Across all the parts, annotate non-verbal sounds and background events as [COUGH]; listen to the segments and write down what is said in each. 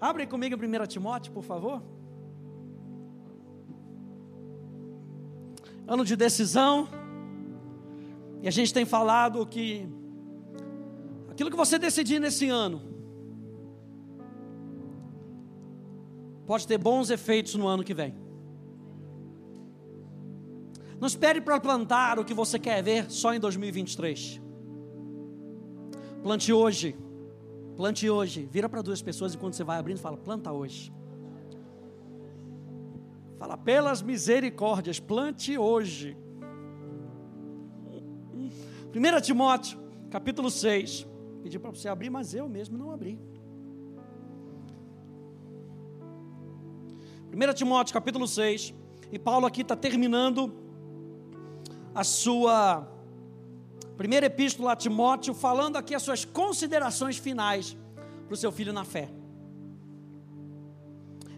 Abre comigo 1 Timóteo, por favor. Ano de decisão. E a gente tem falado que aquilo que você decidir nesse ano pode ter bons efeitos no ano que vem. Não espere para plantar o que você quer ver só em 2023. Plante hoje. Plante hoje. Vira para duas pessoas e quando você vai abrindo, fala: planta hoje. Fala, pelas misericórdias, plante hoje. 1 Timóteo, capítulo 6. Pedi para você abrir, mas eu mesmo não abri. 1 Timóteo, capítulo 6. E Paulo aqui está terminando a sua primeira epístola a Timóteo, falando aqui as suas considerações finais para o seu filho na fé.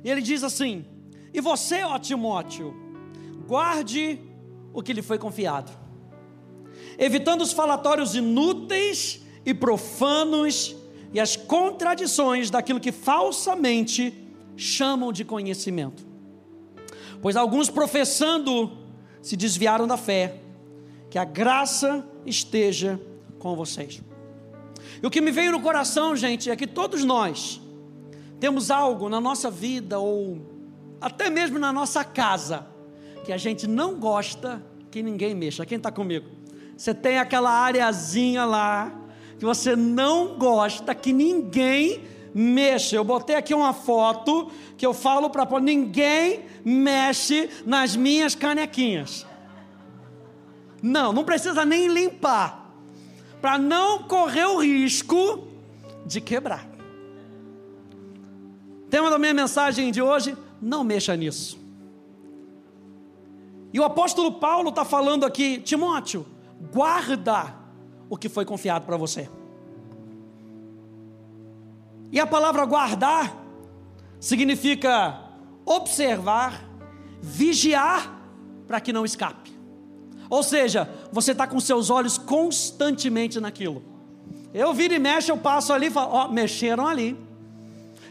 E ele diz assim: E você, ó Timóteo, guarde o que lhe foi confiado, evitando os falatórios inúteis e profanos e as contradições daquilo que falsamente chamam de conhecimento. Pois alguns professando se desviaram da fé que a graça esteja com vocês. E o que me veio no coração, gente, é que todos nós temos algo na nossa vida ou até mesmo na nossa casa que a gente não gosta que ninguém mexa. Quem está comigo? Você tem aquela areazinha lá que você não gosta que ninguém mexa. Eu botei aqui uma foto que eu falo para ninguém mexe nas minhas canequinhas. Não, não precisa nem limpar, para não correr o risco de quebrar. Tema da minha mensagem de hoje: não mexa nisso. E o apóstolo Paulo está falando aqui, Timóteo, guarda o que foi confiado para você. E a palavra guardar significa observar, vigiar para que não escape. Ou seja, você está com seus olhos constantemente naquilo. Eu viro e mexo, eu passo ali e falo: Ó, mexeram ali,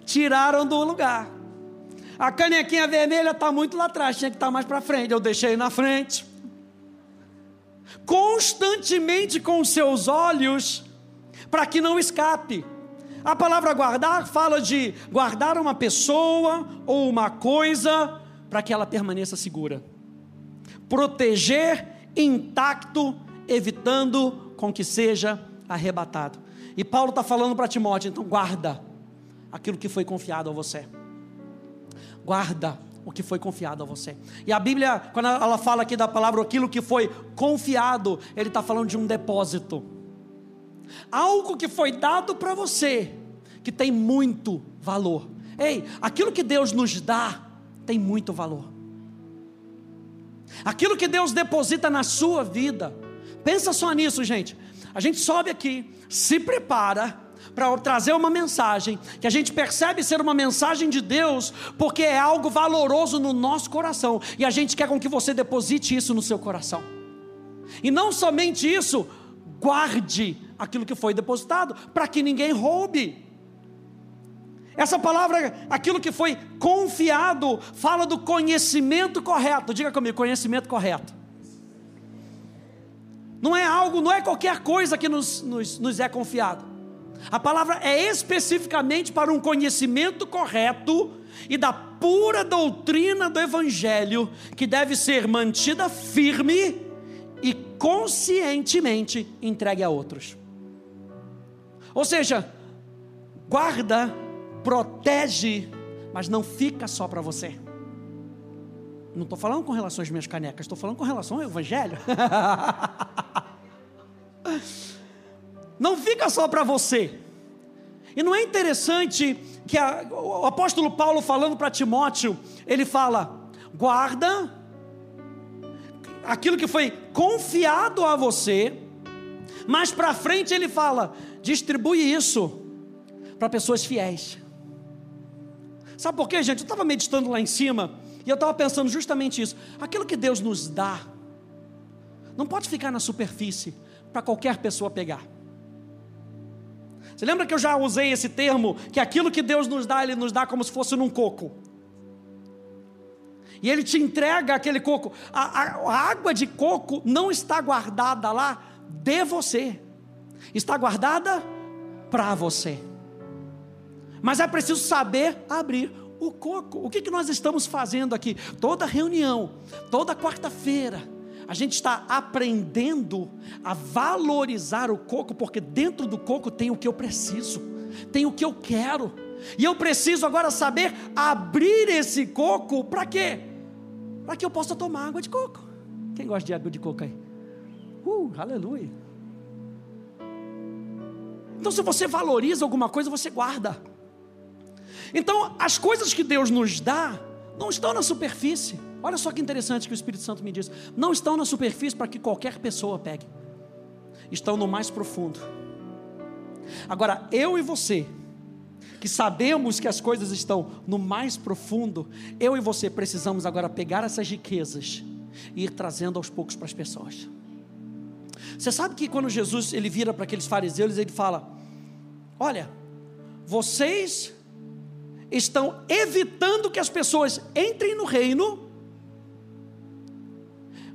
tiraram do lugar. A canequinha vermelha está muito lá atrás, tinha que estar tá mais para frente. Eu deixei na frente. Constantemente com seus olhos, para que não escape. A palavra guardar fala de guardar uma pessoa ou uma coisa para que ela permaneça segura. Proteger intacto, evitando com que seja arrebatado. E Paulo está falando para Timóteo: então guarda aquilo que foi confiado a você. Guarda o que foi confiado a você. E a Bíblia, quando ela fala aqui da palavra aquilo que foi confiado, ele está falando de um depósito. Algo que foi dado para você, que tem muito valor. Ei, aquilo que Deus nos dá tem muito valor. Aquilo que Deus deposita na sua vida. Pensa só nisso, gente. A gente sobe aqui, se prepara para trazer uma mensagem que a gente percebe ser uma mensagem de Deus, porque é algo valoroso no nosso coração, e a gente quer com que você deposite isso no seu coração. E não somente isso, guarde aquilo que foi depositado, para que ninguém roube. Essa palavra, aquilo que foi confiado, fala do conhecimento correto. Diga comigo, conhecimento correto. Não é algo, não é qualquer coisa que nos, nos, nos é confiado. A palavra é especificamente para um conhecimento correto e da pura doutrina do Evangelho, que deve ser mantida firme e conscientemente entregue a outros. Ou seja, guarda protege, mas não fica só para você. Não estou falando com relação às minhas canecas, estou falando com relação ao Evangelho. [LAUGHS] não fica só para você. E não é interessante que a, o apóstolo Paulo falando para Timóteo, ele fala: guarda aquilo que foi confiado a você, mas para frente ele fala: distribui isso para pessoas fiéis. Sabe por quê, gente? Eu estava meditando lá em cima e eu estava pensando justamente isso. Aquilo que Deus nos dá não pode ficar na superfície para qualquer pessoa pegar. Você lembra que eu já usei esse termo? Que aquilo que Deus nos dá, Ele nos dá como se fosse num coco. E Ele te entrega aquele coco. A, a, a água de coco não está guardada lá de você, está guardada para você. Mas é preciso saber abrir o coco. O que, que nós estamos fazendo aqui? Toda reunião, toda quarta-feira, a gente está aprendendo a valorizar o coco, porque dentro do coco tem o que eu preciso, tem o que eu quero. E eu preciso agora saber abrir esse coco para quê? Para que eu possa tomar água de coco. Quem gosta de água de coco aí? Uh, aleluia. Então, se você valoriza alguma coisa, você guarda. Então, as coisas que Deus nos dá não estão na superfície. Olha só que interessante que o Espírito Santo me diz. Não estão na superfície para que qualquer pessoa pegue. Estão no mais profundo. Agora, eu e você, que sabemos que as coisas estão no mais profundo, eu e você precisamos agora pegar essas riquezas e ir trazendo aos poucos para as pessoas. Você sabe que quando Jesus ele vira para aqueles fariseus, ele fala: Olha, vocês estão evitando que as pessoas entrem no reino.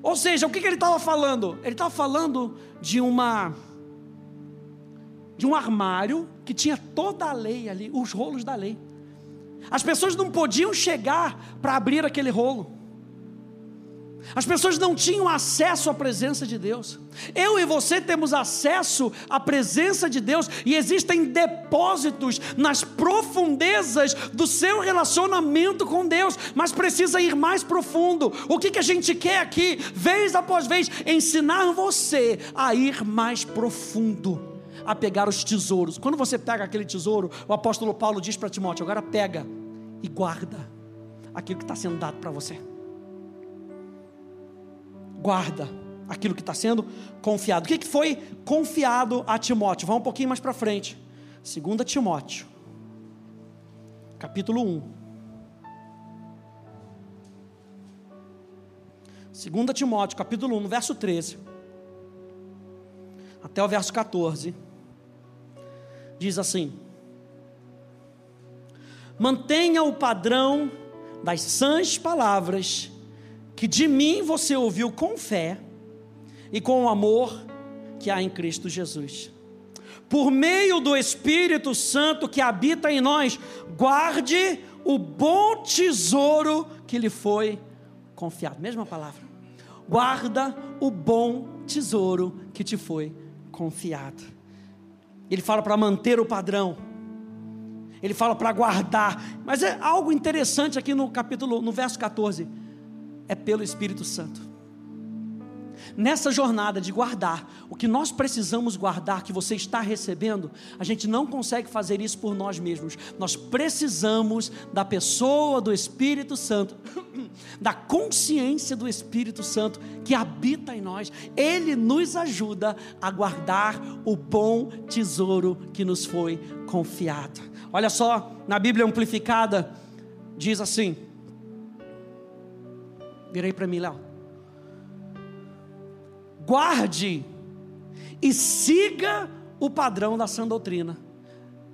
Ou seja, o que, que ele estava falando? Ele estava falando de uma de um armário que tinha toda a lei ali, os rolos da lei. As pessoas não podiam chegar para abrir aquele rolo. As pessoas não tinham acesso à presença de Deus. Eu e você temos acesso à presença de Deus e existem depósitos nas profundezas do seu relacionamento com Deus, mas precisa ir mais profundo. O que, que a gente quer aqui, vez após vez, ensinar você a ir mais profundo, a pegar os tesouros. Quando você pega aquele tesouro, o apóstolo Paulo diz para Timóteo: agora pega e guarda aquilo que está sendo dado para você guarda aquilo que está sendo confiado. O que foi confiado a Timóteo? Vamos um pouquinho mais para frente. 2 Timóteo, capítulo 1. 2 Timóteo, capítulo 1, verso 13, até o verso 14, diz assim: Mantenha o padrão das sãs palavras que de mim você ouviu com fé e com o amor que há em Cristo Jesus. Por meio do Espírito Santo que habita em nós, guarde o bom tesouro que lhe foi confiado. Mesma palavra. Guarda o bom tesouro que te foi confiado. Ele fala para manter o padrão. Ele fala para guardar. Mas é algo interessante aqui no capítulo, no verso 14 é pelo Espírito Santo. Nessa jornada de guardar o que nós precisamos guardar, que você está recebendo, a gente não consegue fazer isso por nós mesmos. Nós precisamos da pessoa do Espírito Santo, [COUGHS] da consciência do Espírito Santo que habita em nós. Ele nos ajuda a guardar o bom tesouro que nos foi confiado. Olha só, na Bíblia Amplificada, diz assim: Virei para mim, Léo. Guarde e siga o padrão da sã doutrina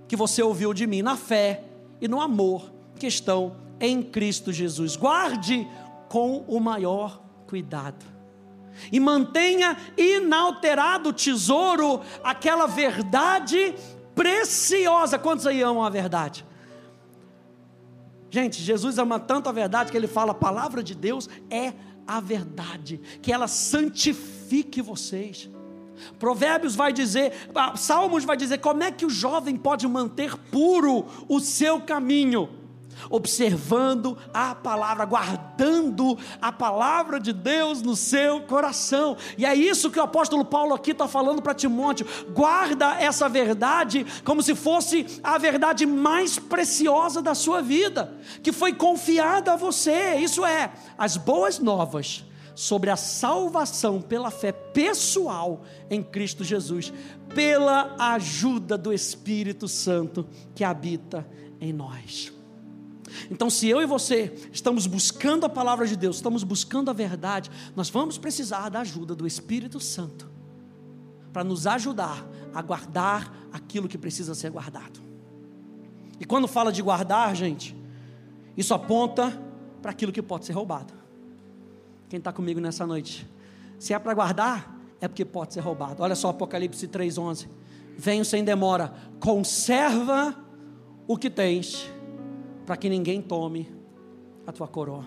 que você ouviu de mim na fé e no amor que estão em Cristo Jesus. Guarde com o maior cuidado. E mantenha inalterado o tesouro, aquela verdade preciosa. Quantos aí amam a verdade? Gente, Jesus ama tanto a verdade que ele fala: a palavra de Deus é a verdade, que ela santifique vocês. Provérbios vai dizer, ah, Salmos vai dizer como é que o jovem pode manter puro o seu caminho observando a palavra, guardando a palavra de Deus no seu coração. E é isso que o apóstolo Paulo aqui está falando para Timóteo: guarda essa verdade como se fosse a verdade mais preciosa da sua vida, que foi confiada a você. Isso é, as boas novas sobre a salvação pela fé pessoal em Cristo Jesus, pela ajuda do Espírito Santo que habita em nós. Então, se eu e você estamos buscando a palavra de Deus, estamos buscando a verdade, nós vamos precisar da ajuda do Espírito Santo para nos ajudar a guardar aquilo que precisa ser guardado. E quando fala de guardar, gente, isso aponta para aquilo que pode ser roubado. Quem está comigo nessa noite? Se é para guardar, é porque pode ser roubado. Olha só Apocalipse 3,11. Venho sem demora, conserva o que tens, para que ninguém tome a tua coroa.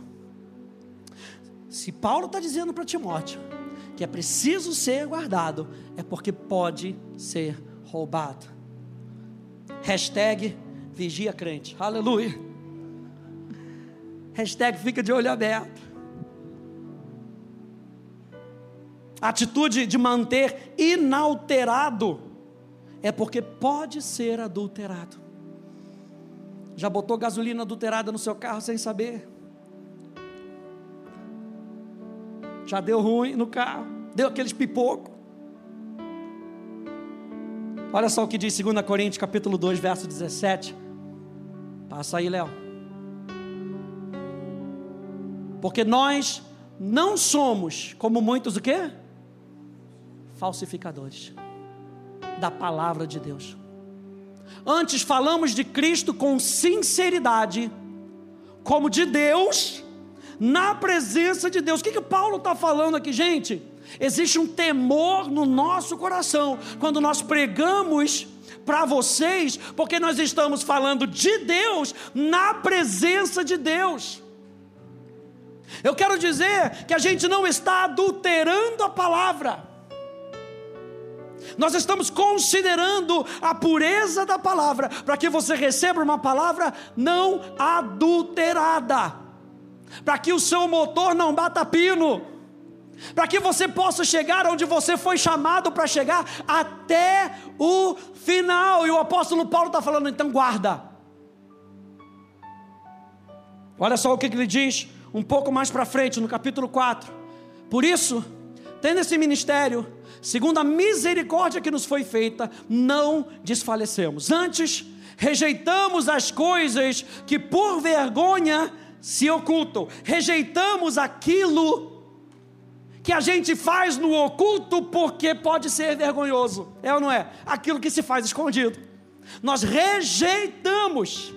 Se Paulo está dizendo para Timóteo que é preciso ser guardado, é porque pode ser roubado. Hashtag vigia crente. Aleluia. Hashtag fica de olho aberto. atitude de manter inalterado é porque pode ser adulterado. Já botou gasolina adulterada no seu carro sem saber? Já deu ruim no carro, deu aqueles pipoco. Olha só o que diz 2 Coríntios capítulo 2, verso 17. Passa aí, Léo. Porque nós não somos como muitos o quê? falsificadores da palavra de Deus. Antes falamos de Cristo com sinceridade, como de Deus, na presença de Deus. O que, que Paulo está falando aqui, gente? Existe um temor no nosso coração quando nós pregamos para vocês, porque nós estamos falando de Deus na presença de Deus. Eu quero dizer que a gente não está adulterando a palavra. Nós estamos considerando a pureza da palavra, para que você receba uma palavra não adulterada, para que o seu motor não bata pino, para que você possa chegar onde você foi chamado para chegar até o final. E o apóstolo Paulo está falando, então guarda. Olha só o que ele diz um pouco mais para frente, no capítulo 4. Por isso, tendo esse ministério, segundo a misericórdia que nos foi feita, não desfalecemos. Antes, rejeitamos as coisas que por vergonha se ocultam, rejeitamos aquilo que a gente faz no oculto porque pode ser vergonhoso, é ou não é? Aquilo que se faz escondido. Nós rejeitamos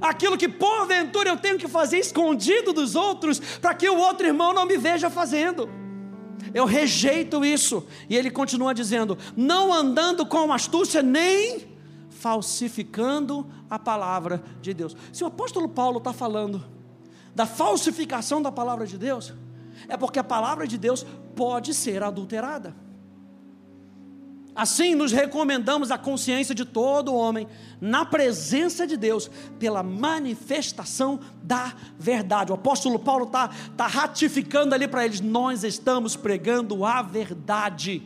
aquilo que porventura eu tenho que fazer escondido dos outros, para que o outro irmão não me veja fazendo eu rejeito isso. E ele continua dizendo: não andando com astúcia, nem falsificando a palavra de Deus. Se o apóstolo Paulo está falando da falsificação da palavra de Deus, é porque a palavra de Deus pode ser adulterada. Assim, nos recomendamos a consciência de todo homem, na presença de Deus, pela manifestação da verdade. O apóstolo Paulo está tá ratificando ali para eles: nós estamos pregando a verdade.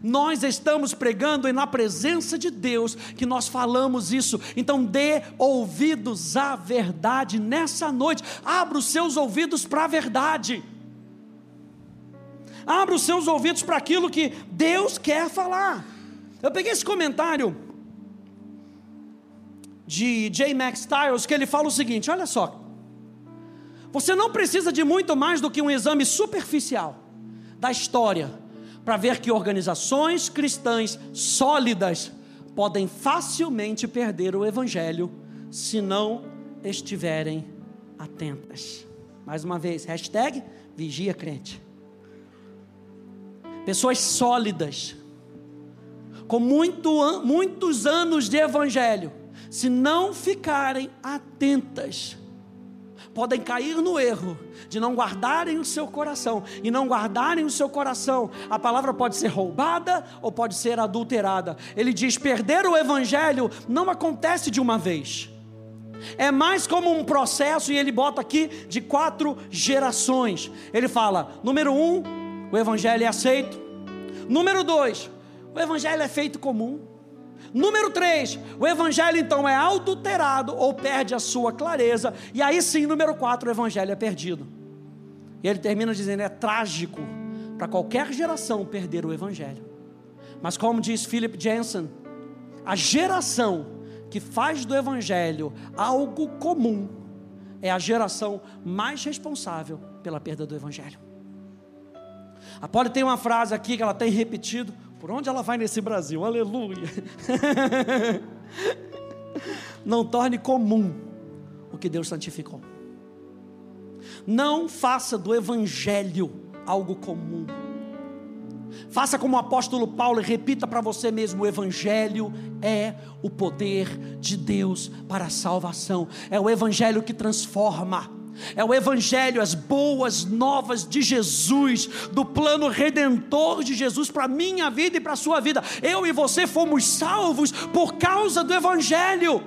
Nós estamos pregando e na presença de Deus que nós falamos isso. Então dê ouvidos à verdade nessa noite. Abra os seus ouvidos para a verdade. Abra os seus ouvidos para aquilo que Deus quer falar. Eu peguei esse comentário de J. Max Stiles, que ele fala o seguinte: olha só. Você não precisa de muito mais do que um exame superficial da história para ver que organizações cristãs sólidas podem facilmente perder o evangelho se não estiverem atentas. Mais uma vez, hashtag vigia crente pessoas sólidas, com muito, muitos anos de evangelho, se não ficarem atentas, podem cair no erro de não guardarem o seu coração, e não guardarem o seu coração, a palavra pode ser roubada ou pode ser adulterada. Ele diz: perder o evangelho não acontece de uma vez. É mais como um processo, e ele bota aqui de quatro gerações. Ele fala: número um, o evangelho é aceito. Número dois, o evangelho é feito comum. Número três, o evangelho então é adulterado ou perde a sua clareza. E aí sim, número quatro, o evangelho é perdido. E ele termina dizendo: é trágico para qualquer geração perder o evangelho. Mas como diz Philip Jensen, a geração que faz do evangelho algo comum é a geração mais responsável pela perda do evangelho. A Polly tem uma frase aqui que ela tem repetido Por onde ela vai nesse Brasil? Aleluia. [LAUGHS] Não torne comum o que Deus santificou. Não faça do evangelho algo comum. Faça como o apóstolo Paulo e repita para você mesmo: o Evangelho é o poder de Deus para a salvação, é o Evangelho que transforma. É o Evangelho, as boas novas de Jesus, do plano redentor de Jesus para a minha vida e para a sua vida. Eu e você fomos salvos por causa do Evangelho.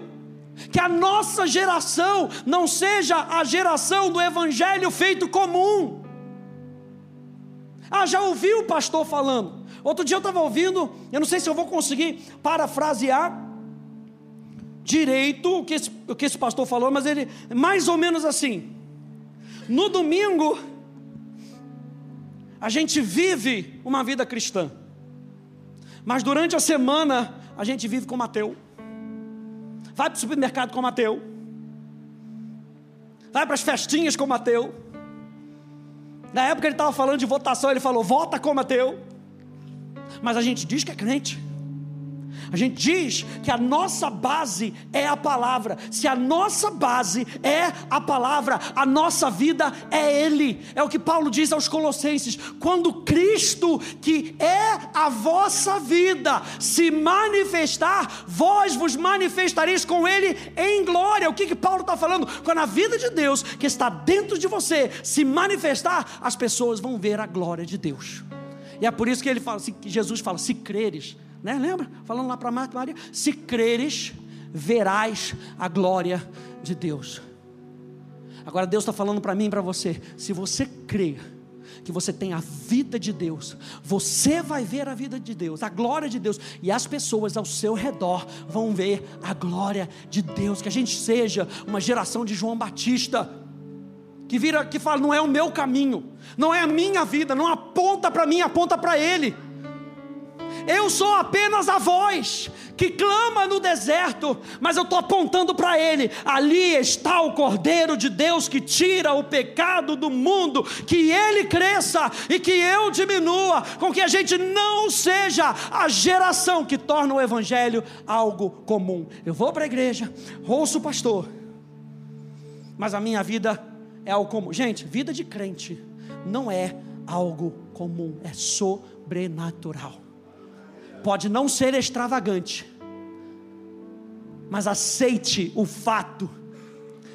Que a nossa geração não seja a geração do Evangelho feito comum ah, já ouvi o pastor falando. Outro dia eu estava ouvindo, eu não sei se eu vou conseguir parafrasear direito o que, esse, o que esse pastor falou, mas ele, mais ou menos assim. No domingo, a gente vive uma vida cristã, mas durante a semana, a gente vive como ateu. Vai para o supermercado como ateu, vai para as festinhas como ateu na época ele estava falando de votação, ele falou: vota como ateu. Mas a gente diz que é crente. A gente diz que a nossa base é a palavra. Se a nossa base é a palavra, a nossa vida é Ele. É o que Paulo diz aos Colossenses: quando Cristo, que é a vossa vida, se manifestar, vós vos manifestareis com Ele em glória. O que, que Paulo está falando? Quando a vida de Deus, que está dentro de você, se manifestar, as pessoas vão ver a glória de Deus. E é por isso que ele fala, Jesus fala: se creres, né? Lembra? Falando lá para Marta e Maria: se creres, verás a glória de Deus. Agora Deus está falando para mim e para você: se você crer que você tem a vida de Deus, você vai ver a vida de Deus, a glória de Deus, e as pessoas ao seu redor vão ver a glória de Deus. Que a gente seja uma geração de João Batista que vira, que fala, não é o meu caminho, não é a minha vida, não aponta para mim, aponta para Ele. Eu sou apenas a voz que clama no deserto, mas eu estou apontando para Ele. Ali está o Cordeiro de Deus que tira o pecado do mundo. Que Ele cresça e que eu diminua, com que a gente não seja a geração que torna o Evangelho algo comum. Eu vou para a igreja, ouço o pastor, mas a minha vida é algo comum. Gente, vida de crente não é algo comum, é sobrenatural pode não ser extravagante, mas aceite o fato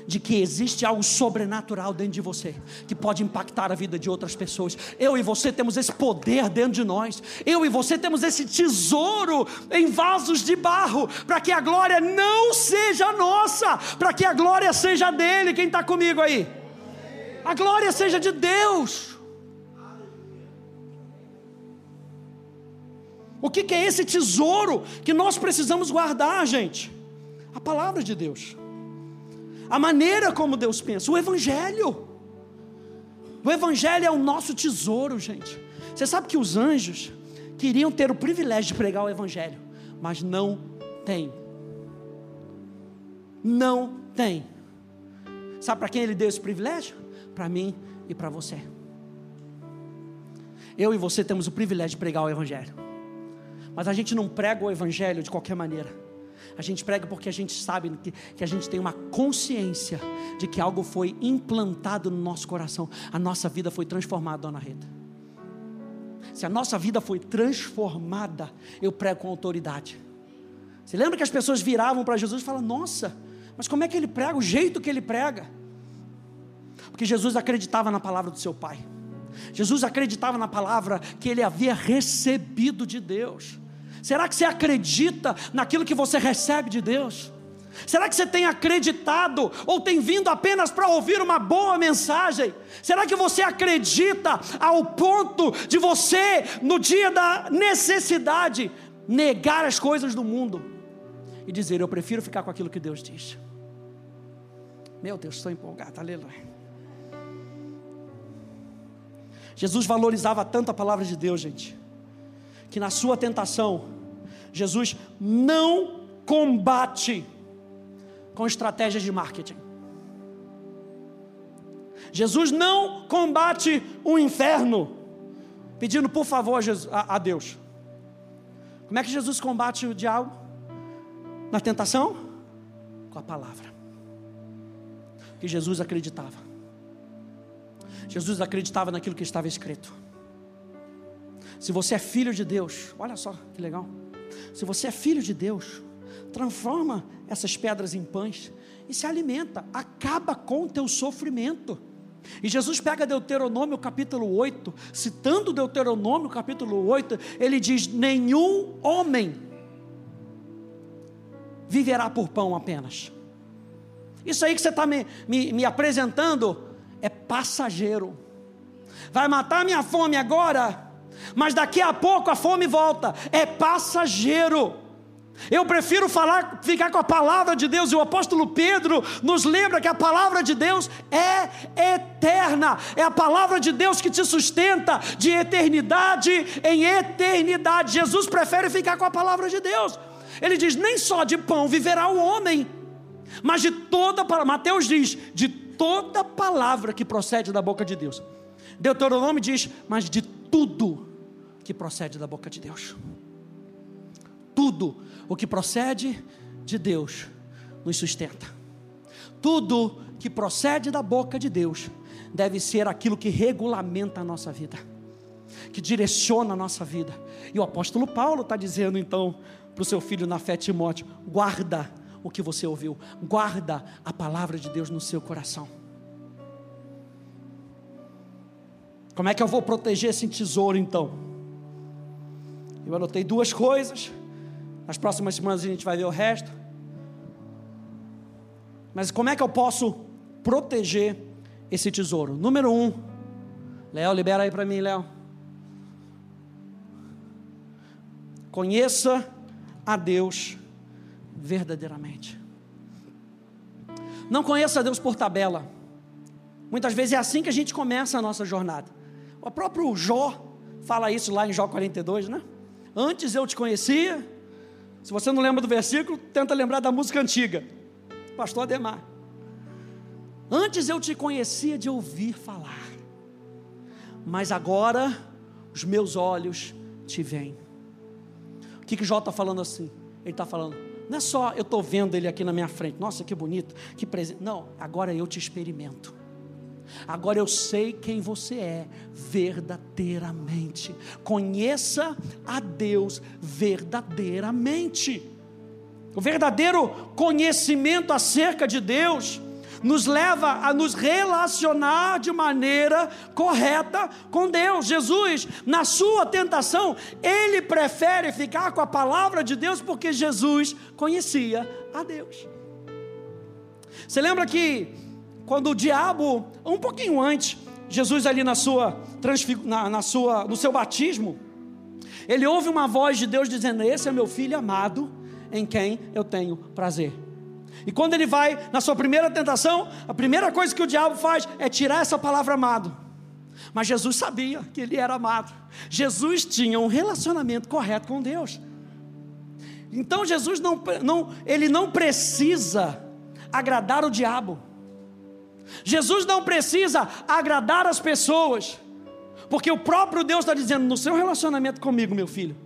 de que existe algo sobrenatural dentro de você, que pode impactar a vida de outras pessoas. Eu e você temos esse poder dentro de nós, eu e você temos esse tesouro em vasos de barro, para que a glória não seja nossa, para que a glória seja dele. Quem está comigo aí? A glória seja de Deus. O que, que é esse tesouro que nós precisamos guardar, gente? A palavra de Deus, a maneira como Deus pensa, o Evangelho. O Evangelho é o nosso tesouro, gente. Você sabe que os anjos queriam ter o privilégio de pregar o Evangelho, mas não tem. Não tem. Sabe para quem ele deu esse privilégio? Para mim e para você. Eu e você temos o privilégio de pregar o Evangelho. Mas a gente não prega o Evangelho de qualquer maneira. A gente prega porque a gente sabe que, que a gente tem uma consciência de que algo foi implantado no nosso coração. A nossa vida foi transformada, dona Rita. Se a nossa vida foi transformada, eu prego com autoridade. Você lembra que as pessoas viravam para Jesus e falavam: Nossa, mas como é que ele prega? O jeito que ele prega. Porque Jesus acreditava na palavra do seu Pai. Jesus acreditava na palavra que ele havia recebido de Deus. Será que você acredita naquilo que você recebe de Deus? Será que você tem acreditado ou tem vindo apenas para ouvir uma boa mensagem? Será que você acredita ao ponto de você, no dia da necessidade, negar as coisas do mundo e dizer: Eu prefiro ficar com aquilo que Deus diz? Meu Deus, estou empolgado, aleluia. Jesus valorizava tanto a palavra de Deus, gente, que na sua tentação, Jesus não combate com estratégias de marketing. Jesus não combate o inferno pedindo por favor a, Deus. Como é que Jesus combate o diabo na tentação? Com a palavra. Que Jesus acreditava. Jesus acreditava naquilo que estava escrito. Se você é filho de Deus, olha só que legal. Se você é filho de Deus, transforma essas pedras em pães e se alimenta, acaba com o teu sofrimento. E Jesus pega Deuteronômio capítulo 8, citando Deuteronômio capítulo 8, ele diz: Nenhum homem viverá por pão apenas. Isso aí que você está me, me, me apresentando é passageiro. Vai matar minha fome agora, mas daqui a pouco a fome volta. É passageiro. Eu prefiro falar, ficar com a palavra de Deus, e o apóstolo Pedro nos lembra que a palavra de Deus é eterna, é a palavra de Deus que te sustenta de eternidade em eternidade. Jesus prefere ficar com a palavra de Deus. Ele diz: nem só de pão viverá o homem, mas de toda palavra. Mateus diz: de toda palavra que procede da boca de Deus. Deuteronômio diz: mas de tudo que procede da boca de Deus. Tudo o que procede de Deus nos sustenta. Tudo que procede da boca de Deus deve ser aquilo que regulamenta a nossa vida, que direciona a nossa vida. E o apóstolo Paulo está dizendo então para o seu filho na fé Timóteo: guarda o que você ouviu, guarda a palavra de Deus no seu coração. Como é que eu vou proteger esse tesouro então? Eu anotei duas coisas. Nas próximas semanas a gente vai ver o resto. Mas como é que eu posso proteger esse tesouro? Número um, Léo, libera aí para mim, Léo. Conheça a Deus verdadeiramente. Não conheça Deus por tabela. Muitas vezes é assim que a gente começa a nossa jornada. O próprio Jó fala isso lá em Jó 42, né? Antes eu te conhecia, se você não lembra do versículo, tenta lembrar da música antiga. Pastor Ademar. Antes eu te conhecia de ouvir falar, mas agora os meus olhos te veem. O que, que Jó está falando assim? Ele está falando, não é só eu estou vendo ele aqui na minha frente, nossa que bonito, que presente. Não, agora eu te experimento. Agora eu sei quem você é verdadeiramente. Conheça a Deus verdadeiramente. O verdadeiro conhecimento acerca de Deus nos leva a nos relacionar de maneira correta com Deus. Jesus, na sua tentação, ele prefere ficar com a palavra de Deus porque Jesus conhecia a Deus. Você lembra que quando o diabo, um pouquinho antes, Jesus ali na sua, na, na sua, no seu batismo, ele ouve uma voz de Deus dizendo: Esse é meu filho amado, em quem eu tenho prazer. E quando ele vai na sua primeira tentação, a primeira coisa que o diabo faz é tirar essa palavra amado. Mas Jesus sabia que ele era amado. Jesus tinha um relacionamento correto com Deus. Então Jesus não, não, ele não precisa agradar o diabo. Jesus não precisa agradar as pessoas, porque o próprio Deus está dizendo: no seu relacionamento comigo, meu filho,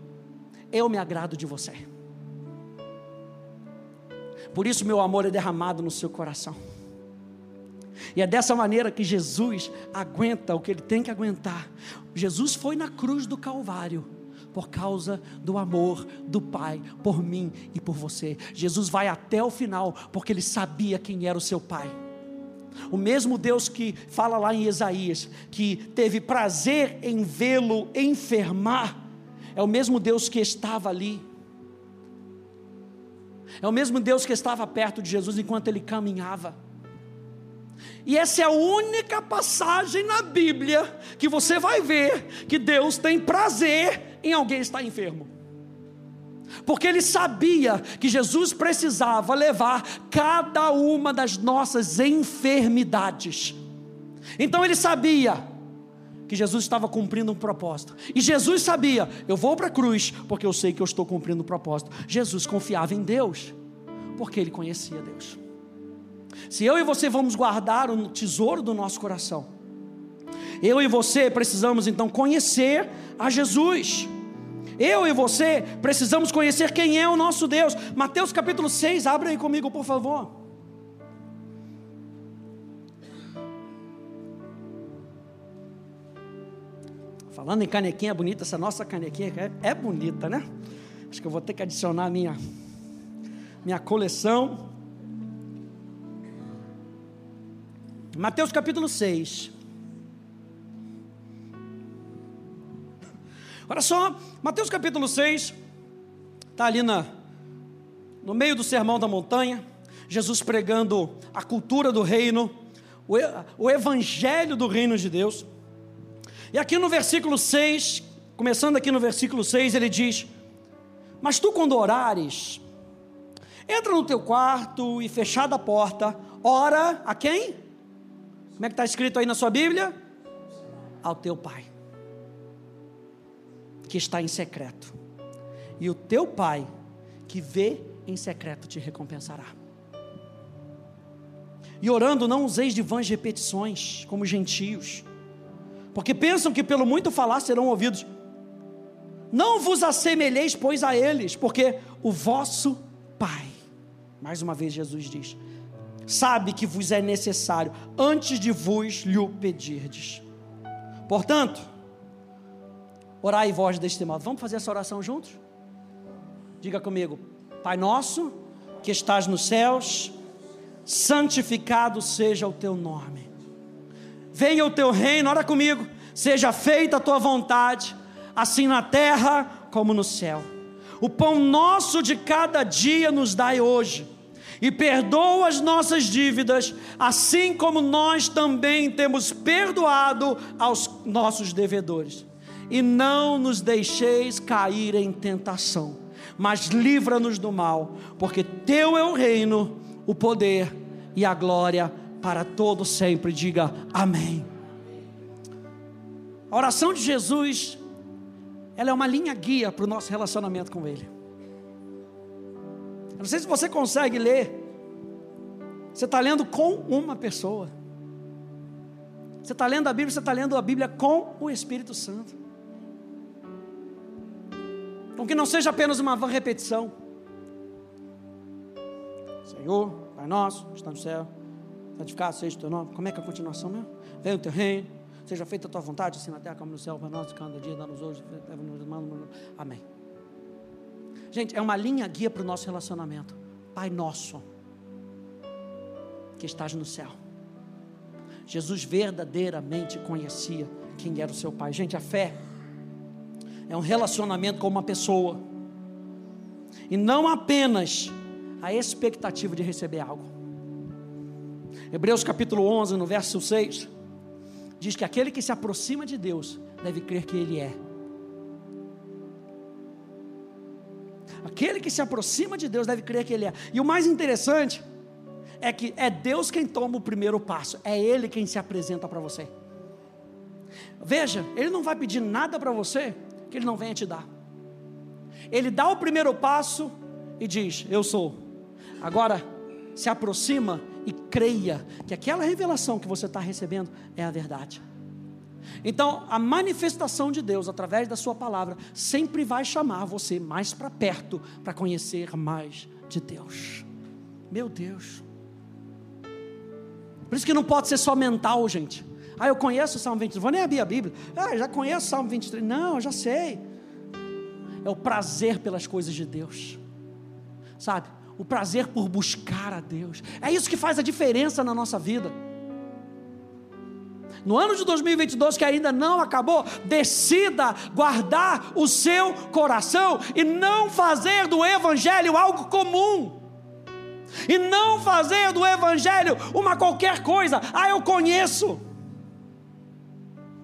eu me agrado de você. Por isso, meu amor é derramado no seu coração. E é dessa maneira que Jesus aguenta o que ele tem que aguentar. Jesus foi na cruz do Calvário por causa do amor do Pai por mim e por você. Jesus vai até o final porque ele sabia quem era o seu Pai. O mesmo Deus que fala lá em Isaías, que teve prazer em vê-lo enfermar, é o mesmo Deus que estava ali. É o mesmo Deus que estava perto de Jesus enquanto ele caminhava. E essa é a única passagem na Bíblia que você vai ver que Deus tem prazer em alguém estar enfermo porque ele sabia que Jesus precisava levar cada uma das nossas enfermidades. Então ele sabia que Jesus estava cumprindo um propósito. E Jesus sabia, eu vou para a cruz porque eu sei que eu estou cumprindo um propósito. Jesus confiava em Deus, porque ele conhecia Deus. Se eu e você vamos guardar o tesouro do nosso coração, eu e você precisamos então conhecer a Jesus. Eu e você precisamos conhecer quem é o nosso Deus. Mateus capítulo 6, abre aí comigo, por favor. Falando em canequinha bonita, essa nossa canequinha é, é bonita, né? Acho que eu vou ter que adicionar minha minha coleção. Mateus capítulo 6. Olha só, Mateus capítulo 6, está ali na, no meio do sermão da montanha, Jesus pregando a cultura do reino, o, o evangelho do reino de Deus. E aqui no versículo 6, começando aqui no versículo 6, ele diz: Mas tu, quando orares, entra no teu quarto e fechada a porta, ora a quem? Como é que está escrito aí na sua Bíblia? Ao teu pai que está em secreto. E o teu pai, que vê em secreto, te recompensará. E orando, não useis de vãs repetições, como gentios, porque pensam que pelo muito falar serão ouvidos. Não vos assemelheis, pois, a eles, porque o vosso Pai, mais uma vez Jesus diz, sabe que vos é necessário, antes de vos lhe pedirdes. Portanto, Orai vós deste modo. Vamos fazer essa oração juntos? Diga comigo. Pai nosso, que estás nos céus, santificado seja o teu nome. Venha o teu reino, ora comigo. Seja feita a tua vontade, assim na terra como no céu. O pão nosso de cada dia nos dai hoje. E perdoa as nossas dívidas, assim como nós também temos perdoado aos nossos devedores e não nos deixeis cair em tentação, mas livra-nos do mal, porque teu é o reino, o poder e a glória para todo sempre. Diga amém. A oração de Jesus, ela é uma linha guia para o nosso relacionamento com Ele. Eu não sei se você consegue ler. Você está lendo com uma pessoa. Você está lendo a Bíblia, você está lendo a Bíblia com o Espírito Santo. Com que não seja apenas uma repetição. Senhor, Pai nosso, está no céu, santificado seja o teu nome. Como é que é a continuação mesmo? Venha o teu reino, seja feita a tua vontade, assim na terra como no céu, para nós, cada dia, dá-nos hoje, amém. Gente, é uma linha guia para o nosso relacionamento. Pai nosso, que estás no céu. Jesus verdadeiramente conhecia quem era o seu Pai. Gente, a fé é um relacionamento com uma pessoa, e não apenas a expectativa de receber algo. Hebreus capítulo 11, no verso 6, diz que aquele que se aproxima de Deus deve crer que Ele é. Aquele que se aproxima de Deus deve crer que Ele é. E o mais interessante é que é Deus quem toma o primeiro passo, é Ele quem se apresenta para você. Veja, Ele não vai pedir nada para você que Ele não venha te dar. Ele dá o primeiro passo e diz: Eu sou. Agora, se aproxima e creia que aquela revelação que você está recebendo é a verdade. Então, a manifestação de Deus através da Sua palavra sempre vai chamar você mais para perto para conhecer mais de Deus. Meu Deus. Por isso que não pode ser só mental, gente. Ah, eu conheço o Salmo 23, vou nem abrir a Bíblia. Ah, já conheço o Salmo 23. Não, já sei. É o prazer pelas coisas de Deus. Sabe? O prazer por buscar a Deus. É isso que faz a diferença na nossa vida. No ano de 2022 que ainda não acabou, decida guardar o seu coração e não fazer do evangelho algo comum e não fazer do Evangelho uma qualquer coisa. Ah, eu conheço.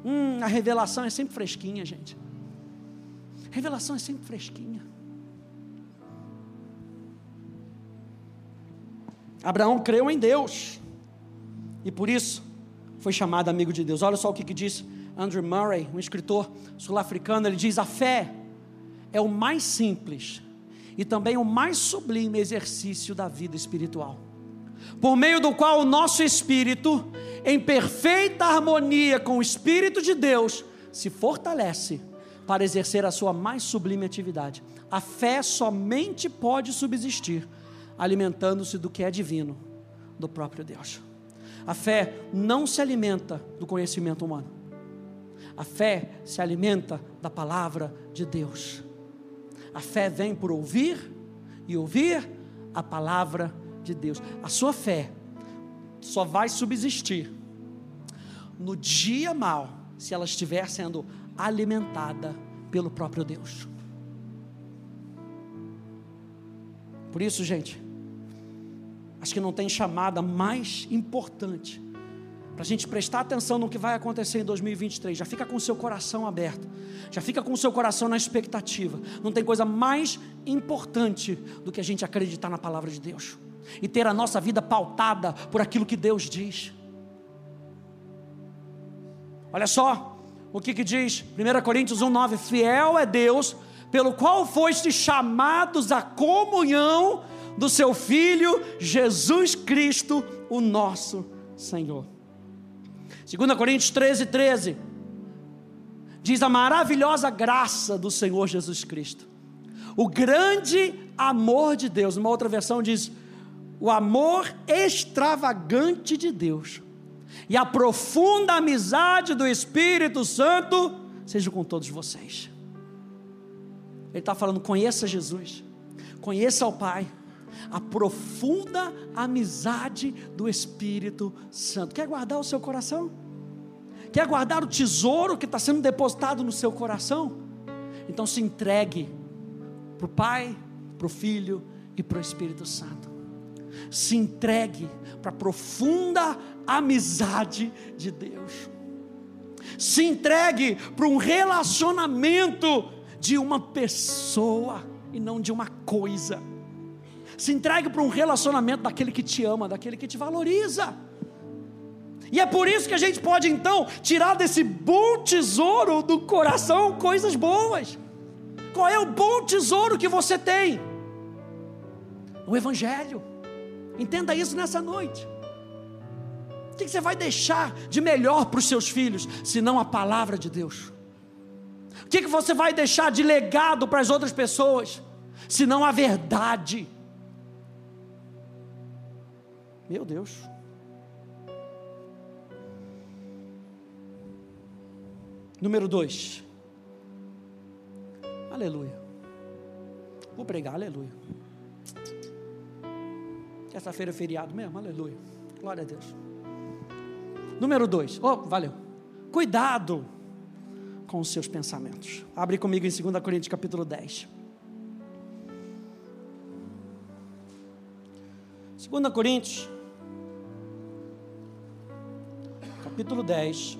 Hum, a revelação é sempre fresquinha, gente. Revelação é sempre fresquinha. Abraão creu em Deus e por isso foi chamado amigo de Deus. Olha só o que, que diz Andrew Murray, um escritor sul-africano. Ele diz: a fé é o mais simples e também o mais sublime exercício da vida espiritual, por meio do qual o nosso espírito em perfeita harmonia com o Espírito de Deus, se fortalece para exercer a sua mais sublime atividade. A fé somente pode subsistir alimentando-se do que é divino, do próprio Deus. A fé não se alimenta do conhecimento humano. A fé se alimenta da palavra de Deus. A fé vem por ouvir e ouvir a palavra de Deus. A sua fé só vai subsistir no dia mal se ela estiver sendo alimentada pelo próprio Deus. Por isso, gente, acho que não tem chamada mais importante para a gente prestar atenção no que vai acontecer em 2023. Já fica com o seu coração aberto, já fica com o seu coração na expectativa. Não tem coisa mais importante do que a gente acreditar na palavra de Deus e ter a nossa vida pautada por aquilo que Deus diz. Olha só o que, que diz 1 Coríntios 1,9: Fiel é Deus, pelo qual foste chamados à comunhão do seu Filho Jesus Cristo, o nosso Senhor. 2 Coríntios 13, 13 diz a maravilhosa graça do Senhor Jesus Cristo, o grande amor de Deus. Uma outra versão diz o amor extravagante de Deus e a profunda amizade do Espírito Santo seja com todos vocês. Ele está falando: conheça Jesus, conheça o Pai, a profunda amizade do Espírito Santo. Quer guardar o seu coração? Quer guardar o tesouro que está sendo depositado no seu coração? Então se entregue para o Pai, para o Filho e para o Espírito Santo se entregue para a profunda amizade de Deus. Se entregue para um relacionamento de uma pessoa e não de uma coisa. Se entregue para um relacionamento daquele que te ama, daquele que te valoriza. E é por isso que a gente pode então tirar desse bom tesouro do coração coisas boas. Qual é o bom tesouro que você tem? O Evangelho. Entenda isso nessa noite. O que você vai deixar de melhor para os seus filhos, se não a palavra de Deus? O que você vai deixar de legado para as outras pessoas, se não a verdade? Meu Deus. Número dois. Aleluia. Vou pregar, aleluia. Terça-feira é feriado mesmo, aleluia. Glória a Deus. Número dois, oh, valeu. Cuidado com os seus pensamentos. Abre comigo em 2 Coríntios capítulo 10. 2 Coríntios, capítulo 10.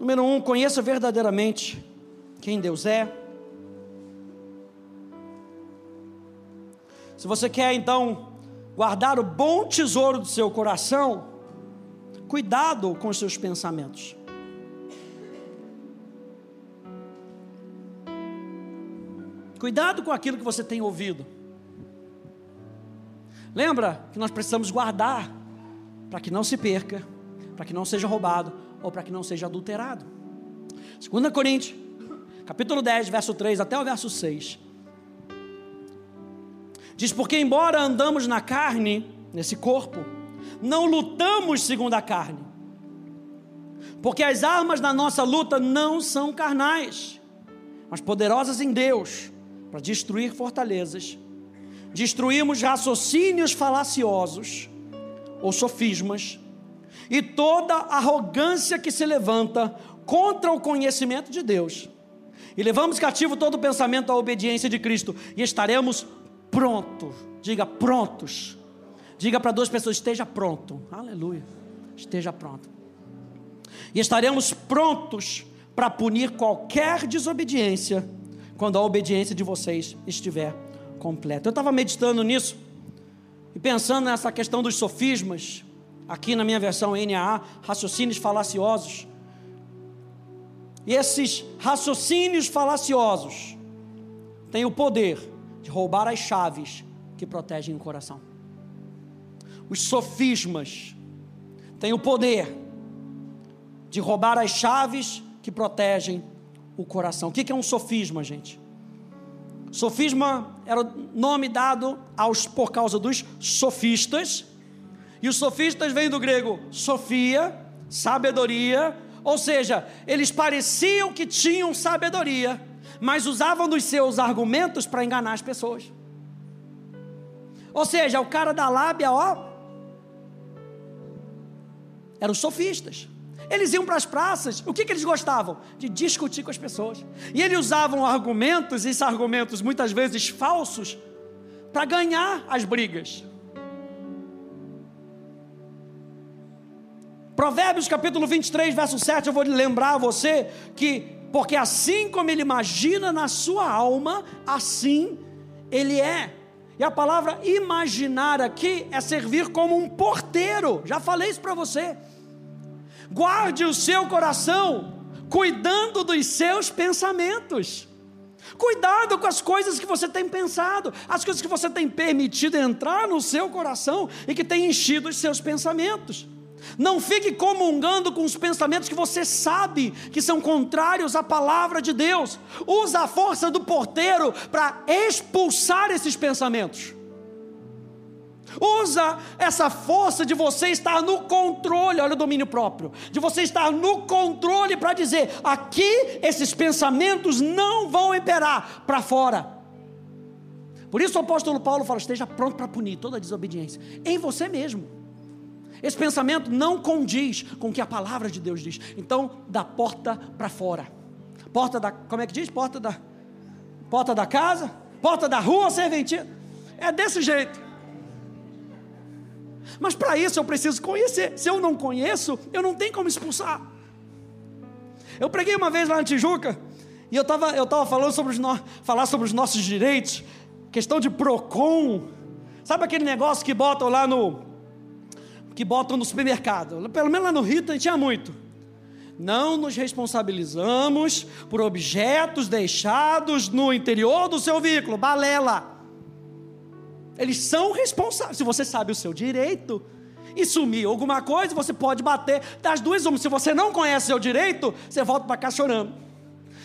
Número 1, um, conheça verdadeiramente quem Deus é Se você quer então guardar o bom tesouro do seu coração, cuidado com os seus pensamentos. Cuidado com aquilo que você tem ouvido. Lembra que nós precisamos guardar para que não se perca, para que não seja roubado ou para que não seja adulterado. 2 Coríntios, capítulo 10, verso 3 até o verso 6. Diz: Porque, embora andamos na carne, nesse corpo, não lutamos segundo a carne. Porque as armas da nossa luta não são carnais, mas poderosas em Deus para destruir fortalezas. Destruímos raciocínios falaciosos ou sofismas e toda arrogância que se levanta contra o conhecimento de Deus. E levamos cativo todo pensamento à obediência de Cristo e estaremos pronto. Diga prontos. Diga para duas pessoas: esteja pronto. Aleluia. Esteja pronto. E estaremos prontos para punir qualquer desobediência quando a obediência de vocês estiver completa. Eu estava meditando nisso e pensando nessa questão dos sofismas, aqui na minha versão NAA, raciocínios falaciosos. E esses raciocínios falaciosos têm o poder de roubar as chaves que protegem o coração. Os sofismas têm o poder de roubar as chaves que protegem o coração. O que é um sofisma, gente? Sofisma era o nome dado aos por causa dos sofistas. E os sofistas vêm do grego sofia, sabedoria, ou seja, eles pareciam que tinham sabedoria, mas usavam dos seus argumentos para enganar as pessoas. Ou seja, o cara da lábia, ó, eram sofistas. Eles iam para as praças, o que, que eles gostavam? De discutir com as pessoas. E eles usavam argumentos, esses argumentos muitas vezes falsos, para ganhar as brigas. Provérbios capítulo 23, verso 7, eu vou lembrar a você que, porque assim como ele imagina na sua alma, assim ele é. E a palavra imaginar aqui é servir como um porteiro. Já falei isso para você. Guarde o seu coração, cuidando dos seus pensamentos. Cuidado com as coisas que você tem pensado, as coisas que você tem permitido entrar no seu coração e que tem enchido os seus pensamentos. Não fique comungando com os pensamentos que você sabe que são contrários à palavra de Deus. Usa a força do porteiro para expulsar esses pensamentos. Usa essa força de você estar no controle, olha o domínio próprio, de você estar no controle para dizer: aqui esses pensamentos não vão imperar para fora. Por isso o apóstolo Paulo fala: esteja pronto para punir toda desobediência em você mesmo. Esse pensamento não condiz com o que a palavra de Deus diz. Então, da porta para fora. Porta da, como é que diz? Porta da porta da casa, porta da rua, serventia. É desse jeito. Mas para isso eu preciso conhecer. Se eu não conheço, eu não tenho como expulsar. Eu preguei uma vez lá na Tijuca e eu estava eu tava falando sobre os, no, falar sobre os nossos direitos, questão de PROCON. Sabe aquele negócio que botam lá no, que botam no supermercado. Pelo menos lá no Rio tinha muito. Não nos responsabilizamos por objetos deixados no interior do seu veículo. Balela. Eles são responsáveis. Se você sabe o seu direito e sumir alguma coisa, você pode bater das duas uma. Se você não conhece o seu direito, você volta para cá chorando.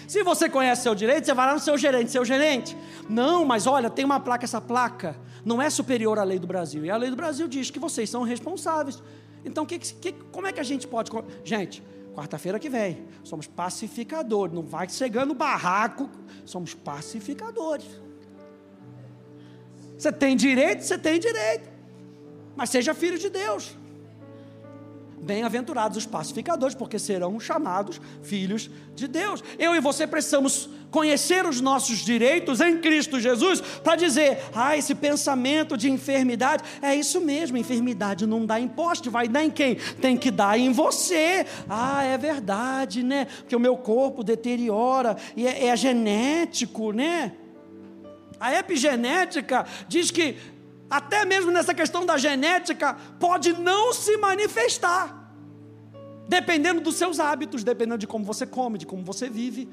Se você conhece seu direito, você vai lá no seu gerente, seu gerente. Não, mas olha, tem uma placa, essa placa não é superior à lei do Brasil. E a lei do Brasil diz que vocês são responsáveis. Então, que, que, como é que a gente pode. Gente, quarta-feira que vem, somos pacificadores. Não vai chegando barraco, somos pacificadores. Você tem direito, você tem direito. Mas seja filho de Deus. Bem-aventurados os pacificadores, porque serão chamados filhos de Deus. Eu e você precisamos conhecer os nossos direitos em Cristo Jesus para dizer: ah, esse pensamento de enfermidade, é isso mesmo, enfermidade não dá imposto, vai dar em quem? Tem que dar em você. Ah, é verdade, né? Porque o meu corpo deteriora e é, é genético, né? A epigenética diz que até mesmo nessa questão da genética, pode não se manifestar, dependendo dos seus hábitos, dependendo de como você come, de como você vive.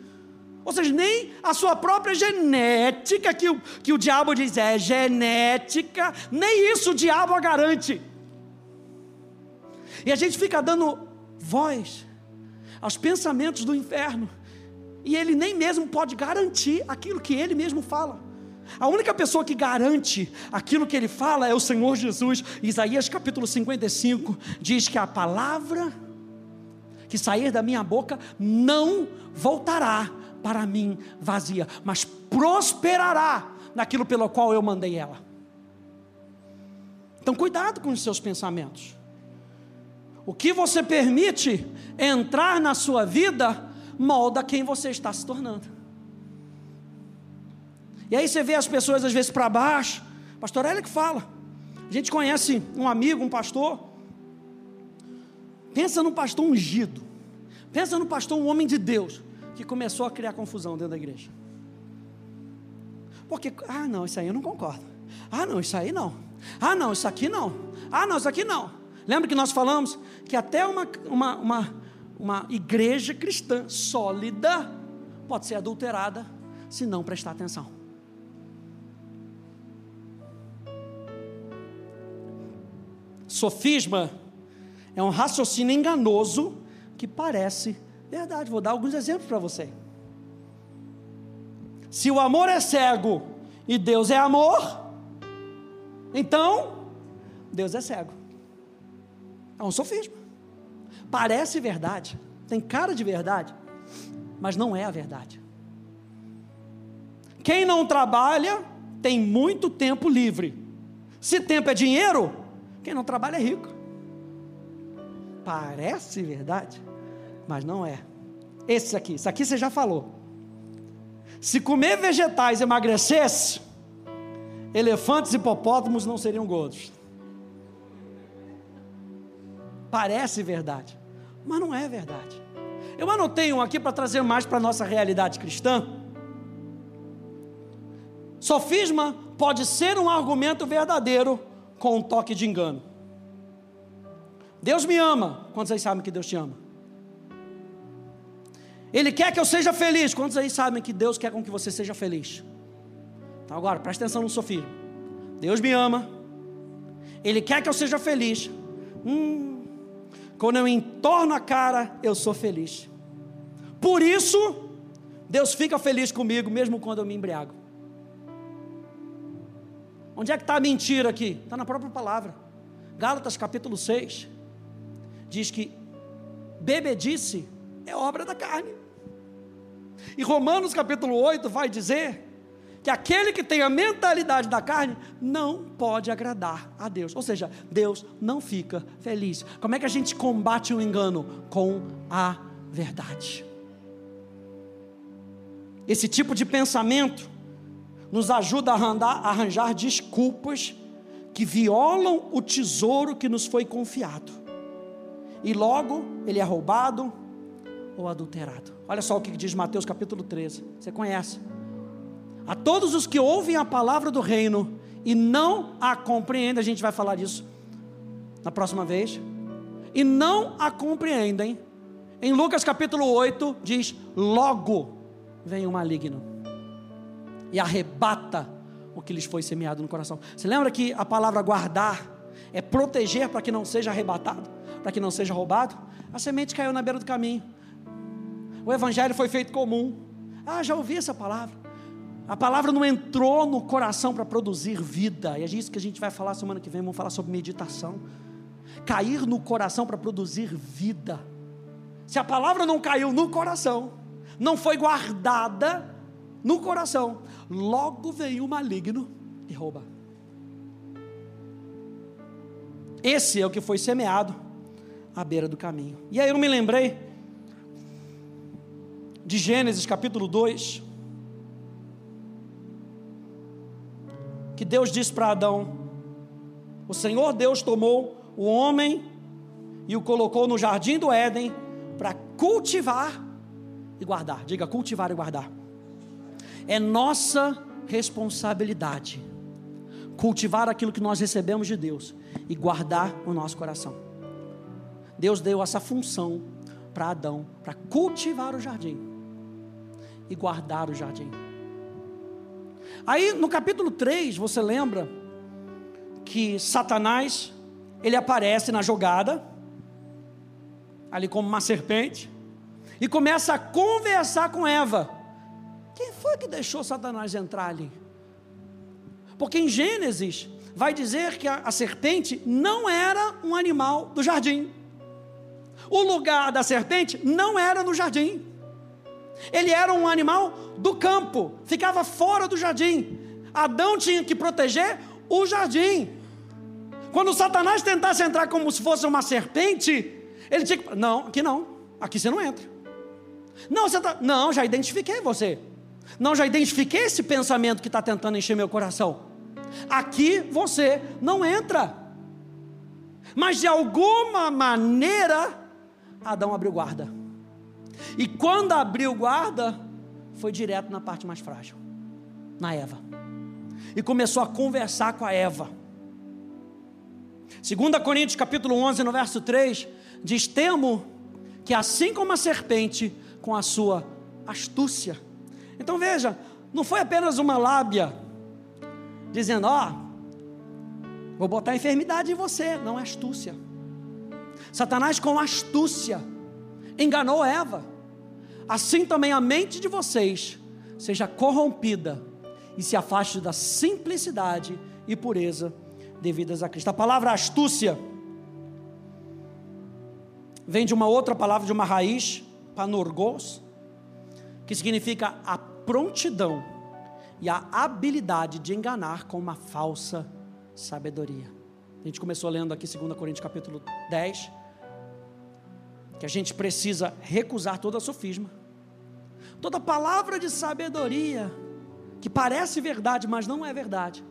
Ou seja, nem a sua própria genética, que o, que o diabo diz é genética, nem isso o diabo a garante. E a gente fica dando voz aos pensamentos do inferno, e ele nem mesmo pode garantir aquilo que ele mesmo fala. A única pessoa que garante aquilo que ele fala é o Senhor Jesus. Isaías capítulo 55 diz que a palavra que sair da minha boca não voltará para mim vazia, mas prosperará naquilo pelo qual eu mandei ela. Então, cuidado com os seus pensamentos. O que você permite entrar na sua vida molda quem você está se tornando. E aí você vê as pessoas às vezes para baixo. Pastor Hélio que fala. A gente conhece um amigo, um pastor. Pensa no pastor ungido. Pensa no pastor, um homem de Deus, que começou a criar confusão dentro da igreja. Porque, ah, não, isso aí eu não concordo. Ah, não, isso aí não. Ah, não, isso aqui não. Ah, não, isso aqui não. Lembra que nós falamos que até uma, uma, uma, uma igreja cristã sólida pode ser adulterada se não prestar atenção. Sofisma é um raciocínio enganoso que parece verdade. Vou dar alguns exemplos para você. Se o amor é cego e Deus é amor, então Deus é cego. É um sofisma. Parece verdade, tem cara de verdade, mas não é a verdade. Quem não trabalha tem muito tempo livre. Se tempo é dinheiro, quem não trabalha é rico. Parece verdade, mas não é. Esse aqui, isso aqui você já falou. Se comer vegetais emagrecesse, elefantes e hipopótamos não seriam gordos. Parece verdade, mas não é verdade. Eu anotei um aqui para trazer mais para a nossa realidade cristã. Sofisma pode ser um argumento verdadeiro com um toque de engano. Deus me ama. Quantos aí sabem que Deus te ama? Ele quer que eu seja feliz. Quantos aí sabem que Deus quer com que você seja feliz? Então agora, presta atenção no sofisma. Deus me ama. Ele quer que eu seja feliz. Hum, quando eu entorno a cara, eu sou feliz. Por isso, Deus fica feliz comigo, mesmo quando eu me embriago. Onde é que está a mentira aqui? Está na própria palavra. Gálatas capítulo 6 diz que bebedice é obra da carne. E Romanos capítulo 8 vai dizer que aquele que tem a mentalidade da carne não pode agradar a Deus. Ou seja, Deus não fica feliz. Como é que a gente combate o engano? Com a verdade. Esse tipo de pensamento nos ajuda a arranjar, a arranjar desculpas que violam o tesouro que nos foi confiado. E logo ele é roubado ou adulterado. Olha só o que diz Mateus capítulo 13. Você conhece? A todos os que ouvem a palavra do reino e não a compreendem, a gente vai falar disso na próxima vez, e não a compreendem. Em Lucas capítulo 8 diz: Logo vem o maligno e arrebata o que lhes foi semeado no coração. Você lembra que a palavra guardar é proteger para que não seja arrebatado, para que não seja roubado? A semente caiu na beira do caminho. O evangelho foi feito comum. Ah, já ouvi essa palavra. A palavra não entrou no coração para produzir vida. E é isso que a gente vai falar semana que vem. Vamos falar sobre meditação. Cair no coração para produzir vida. Se a palavra não caiu no coração, não foi guardada no coração, logo vem o maligno e rouba. Esse é o que foi semeado à beira do caminho. E aí eu me lembrei de Gênesis capítulo 2, que Deus disse para Adão: O Senhor Deus tomou o homem e o colocou no jardim do Éden para cultivar e guardar. Diga cultivar e guardar. É nossa responsabilidade cultivar aquilo que nós recebemos de Deus e guardar o nosso coração. Deus deu essa função para Adão, para cultivar o jardim e guardar o jardim. Aí no capítulo 3, você lembra que Satanás, ele aparece na jogada, ali como uma serpente, e começa a conversar com Eva. Quem foi que deixou Satanás entrar ali? Porque em Gênesis vai dizer que a, a serpente não era um animal do jardim. O lugar da serpente não era no jardim. Ele era um animal do campo, ficava fora do jardim. Adão tinha que proteger o jardim. Quando Satanás tentasse entrar como se fosse uma serpente, ele tinha que. Não, aqui não, aqui você não entra. Não, você tá, não, já identifiquei você. Não, já identifiquei esse pensamento que está tentando encher meu coração. Aqui você não entra. Mas de alguma maneira, Adão abriu guarda. E quando abriu guarda, foi direto na parte mais frágil, na Eva. E começou a conversar com a Eva. 2 Coríntios capítulo 11, no verso 3, diz: Temo que assim como a serpente, com a sua astúcia, então veja, não foi apenas uma lábia dizendo: Ó, oh, vou botar enfermidade em você, não é astúcia. Satanás, com astúcia, enganou Eva, assim também a mente de vocês seja corrompida e se afaste da simplicidade e pureza devidas a Cristo. A palavra astúcia vem de uma outra palavra, de uma raiz, panorgos, que significa a prontidão e a habilidade de enganar com uma falsa sabedoria. A gente começou lendo aqui 2 Coríntios capítulo 10, que a gente precisa recusar toda sofisma, toda palavra de sabedoria, que parece verdade, mas não é verdade.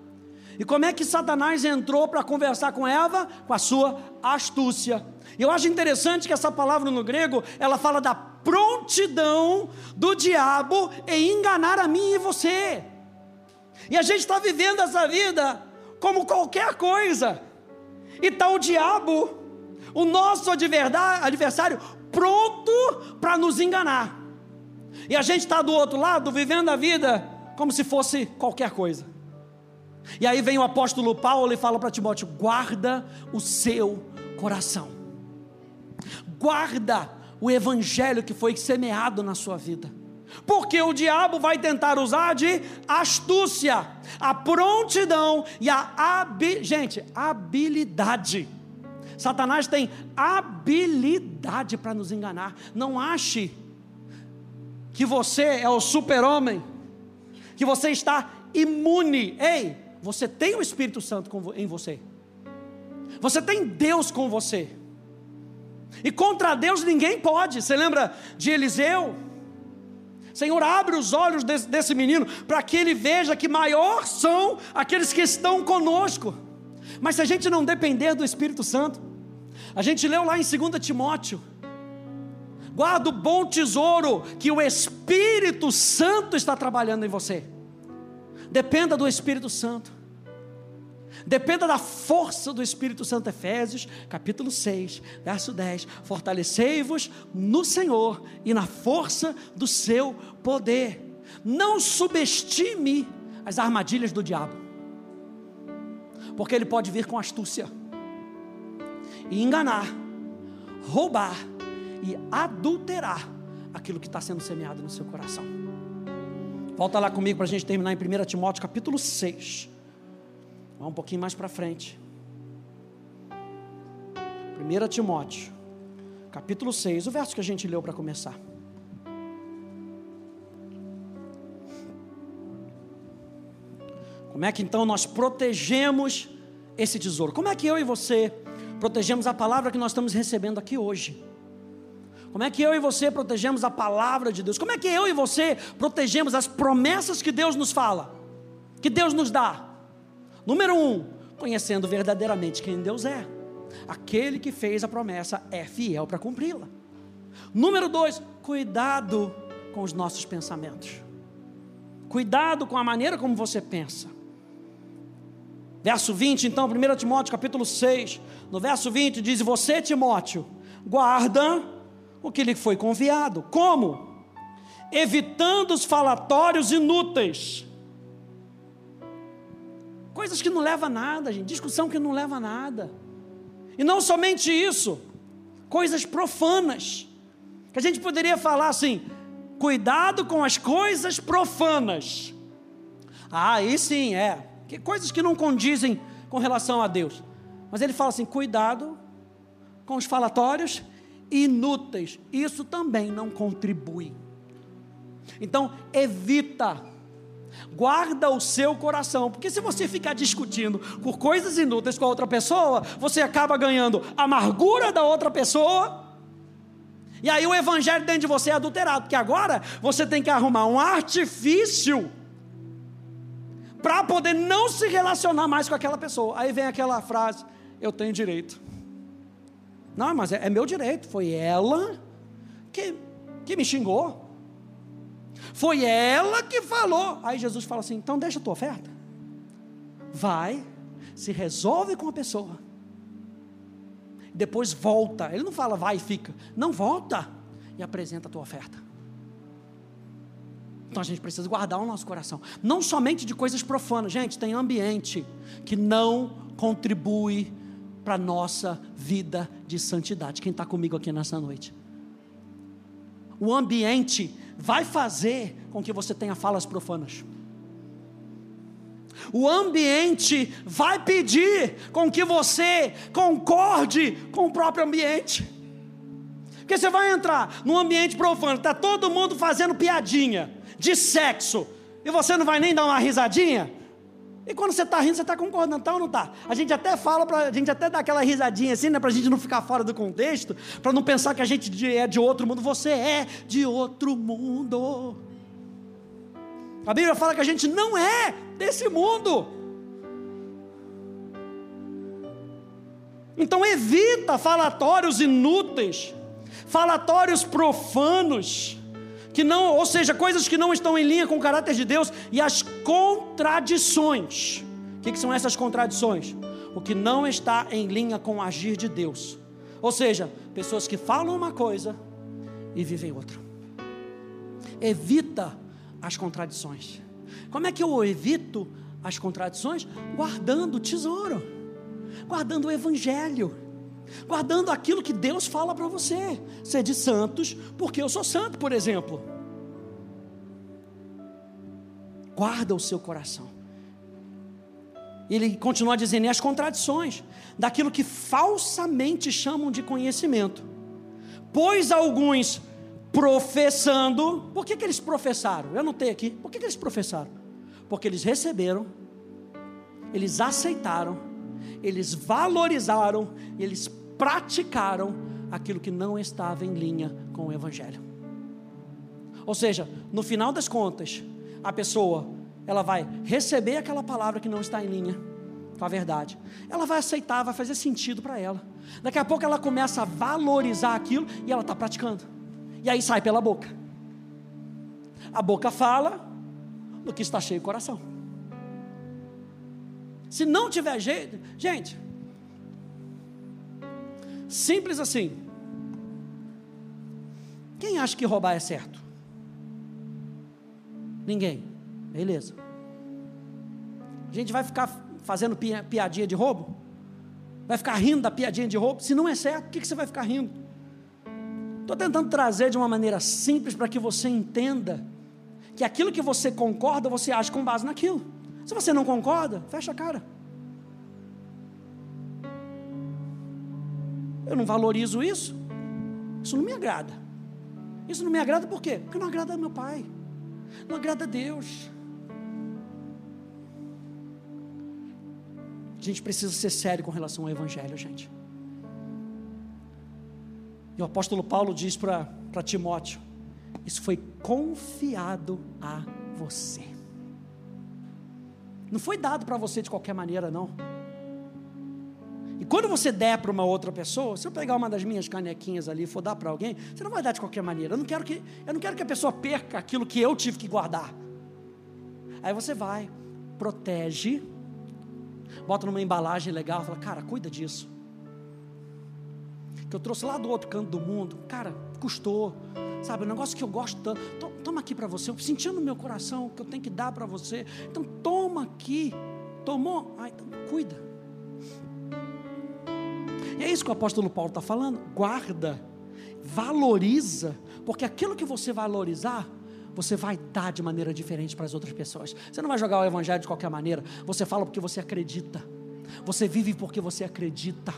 E como é que Satanás entrou para conversar com Eva? Com a sua astúcia. E eu acho interessante que essa palavra no grego, ela fala da prontidão do diabo em enganar a mim e você. E a gente está vivendo essa vida como qualquer coisa. E está o diabo, o nosso adversário, pronto para nos enganar. E a gente está do outro lado, vivendo a vida como se fosse qualquer coisa. E aí vem o apóstolo Paulo e fala para Timóteo: guarda o seu coração, guarda o evangelho que foi semeado na sua vida. Porque o diabo vai tentar usar de astúcia, a prontidão e a habilidade. Gente, habilidade. Satanás tem habilidade para nos enganar. Não ache que você é o super-homem, que você está imune. Ei, você tem o Espírito Santo em você. Você tem Deus com você. E contra Deus ninguém pode. Você lembra de Eliseu? Senhor, abre os olhos desse, desse menino para que ele veja que maior são aqueles que estão conosco. Mas se a gente não depender do Espírito Santo, a gente leu lá em 2 Timóteo, guarda o bom tesouro que o Espírito Santo está trabalhando em você. Dependa do Espírito Santo. Dependa da força do Espírito Santo. Efésios, capítulo 6, verso 10. Fortalecei-vos no Senhor e na força do seu poder. Não subestime as armadilhas do diabo, porque ele pode vir com astúcia e enganar, roubar e adulterar aquilo que está sendo semeado no seu coração. Volta lá comigo para a gente terminar em 1 Timóteo capítulo 6. Vamos um pouquinho mais para frente. 1 Timóteo, capítulo 6, o verso que a gente leu para começar. Como é que então nós protegemos esse tesouro? Como é que eu e você protegemos a palavra que nós estamos recebendo aqui hoje? Como é que eu e você protegemos a palavra de Deus? Como é que eu e você protegemos as promessas que Deus nos fala, que Deus nos dá? Número um, conhecendo verdadeiramente quem Deus é. Aquele que fez a promessa é fiel para cumpri-la. Número dois, cuidado com os nossos pensamentos. Cuidado com a maneira como você pensa. Verso 20, então, 1 Timóteo capítulo 6, no verso 20 diz: Você, Timóteo, guarda o que lhe foi confiado. Como? Evitando os falatórios inúteis Coisas que não levam a nada, gente. Discussão que não leva a nada. E não somente isso, coisas profanas. Que a gente poderia falar assim: cuidado com as coisas profanas. Ah, aí sim, é. Que coisas que não condizem com relação a Deus. Mas ele fala assim: cuidado com os falatórios inúteis. Isso também não contribui. Então, evita Guarda o seu coração, porque se você ficar discutindo por coisas inúteis com a outra pessoa, você acaba ganhando amargura da outra pessoa. E aí o evangelho dentro de você é adulterado, porque agora você tem que arrumar um artifício para poder não se relacionar mais com aquela pessoa. Aí vem aquela frase: eu tenho direito. Não, mas é, é meu direito. Foi ela que, que me xingou. Foi ela que falou. Aí Jesus fala assim: então deixa a tua oferta. Vai, se resolve com a pessoa. Depois volta. Ele não fala vai e fica. Não volta e apresenta a tua oferta. Então a gente precisa guardar o nosso coração. Não somente de coisas profanas. Gente, tem ambiente que não contribui para a nossa vida de santidade. Quem está comigo aqui nessa noite? o ambiente vai fazer com que você tenha falas profanas. O ambiente vai pedir com que você concorde com o próprio ambiente. Porque você vai entrar num ambiente profano, está todo mundo fazendo piadinha de sexo, e você não vai nem dar uma risadinha? E quando você está rindo, você está concordando, tá ou não está? A gente até fala, pra, a gente até dá aquela risadinha assim, né, para a gente não ficar fora do contexto, para não pensar que a gente é de outro mundo. Você é de outro mundo. A Bíblia fala que a gente não é desse mundo. Então evita falatórios inúteis, falatórios profanos que não, ou seja, coisas que não estão em linha com o caráter de Deus e as contradições. O que, que são essas contradições? O que não está em linha com o agir de Deus. Ou seja, pessoas que falam uma coisa e vivem outra. Evita as contradições. Como é que eu evito as contradições? Guardando o tesouro, guardando o evangelho guardando aquilo que Deus fala para você. Sede santos, porque eu sou santo, por exemplo. Guarda o seu coração. Ele continua dizendo, e as contradições daquilo que falsamente chamam de conhecimento. Pois alguns professando, por que, que eles professaram? Eu notei aqui, por que, que eles professaram? Porque eles receberam, eles aceitaram, eles valorizaram, eles praticaram aquilo que não estava em linha com o Evangelho. Ou seja, no final das contas, a pessoa ela vai receber aquela palavra que não está em linha com a verdade. Ela vai aceitar, vai fazer sentido para ela. Daqui a pouco ela começa a valorizar aquilo e ela está praticando. E aí sai pela boca. A boca fala do que está cheio o coração. Se não tiver jeito, gente, Simples assim. Quem acha que roubar é certo? Ninguém. Beleza. A gente vai ficar fazendo piadinha de roubo? Vai ficar rindo da piadinha de roubo? Se não é certo, por que você vai ficar rindo? Estou tentando trazer de uma maneira simples para que você entenda que aquilo que você concorda, você age com base naquilo. Se você não concorda, fecha a cara. Eu não valorizo isso. Isso não me agrada. Isso não me agrada por quê? Porque não agrada meu pai. Não agrada a Deus. A gente precisa ser sério com relação ao Evangelho, gente. E o apóstolo Paulo diz para Timóteo: Isso foi confiado a você. Não foi dado para você de qualquer maneira, não. E quando você der para uma outra pessoa, se eu pegar uma das minhas canequinhas ali e for dar para alguém, você não vai dar de qualquer maneira. Eu não quero que, eu não quero que a pessoa perca aquilo que eu tive que guardar. Aí você vai, protege, bota numa embalagem legal, fala, cara, cuida disso. Que eu trouxe lá do outro canto do mundo, cara, custou, sabe, um negócio que eu gosto tanto. Toma aqui para você, eu senti no meu coração que eu tenho que dar para você. Então toma aqui. Tomou? Ah, então cuida. E é isso que o apóstolo Paulo está falando. Guarda, valoriza, porque aquilo que você valorizar, você vai dar de maneira diferente para as outras pessoas. Você não vai jogar o evangelho de qualquer maneira. Você fala porque você acredita. Você vive porque você acredita.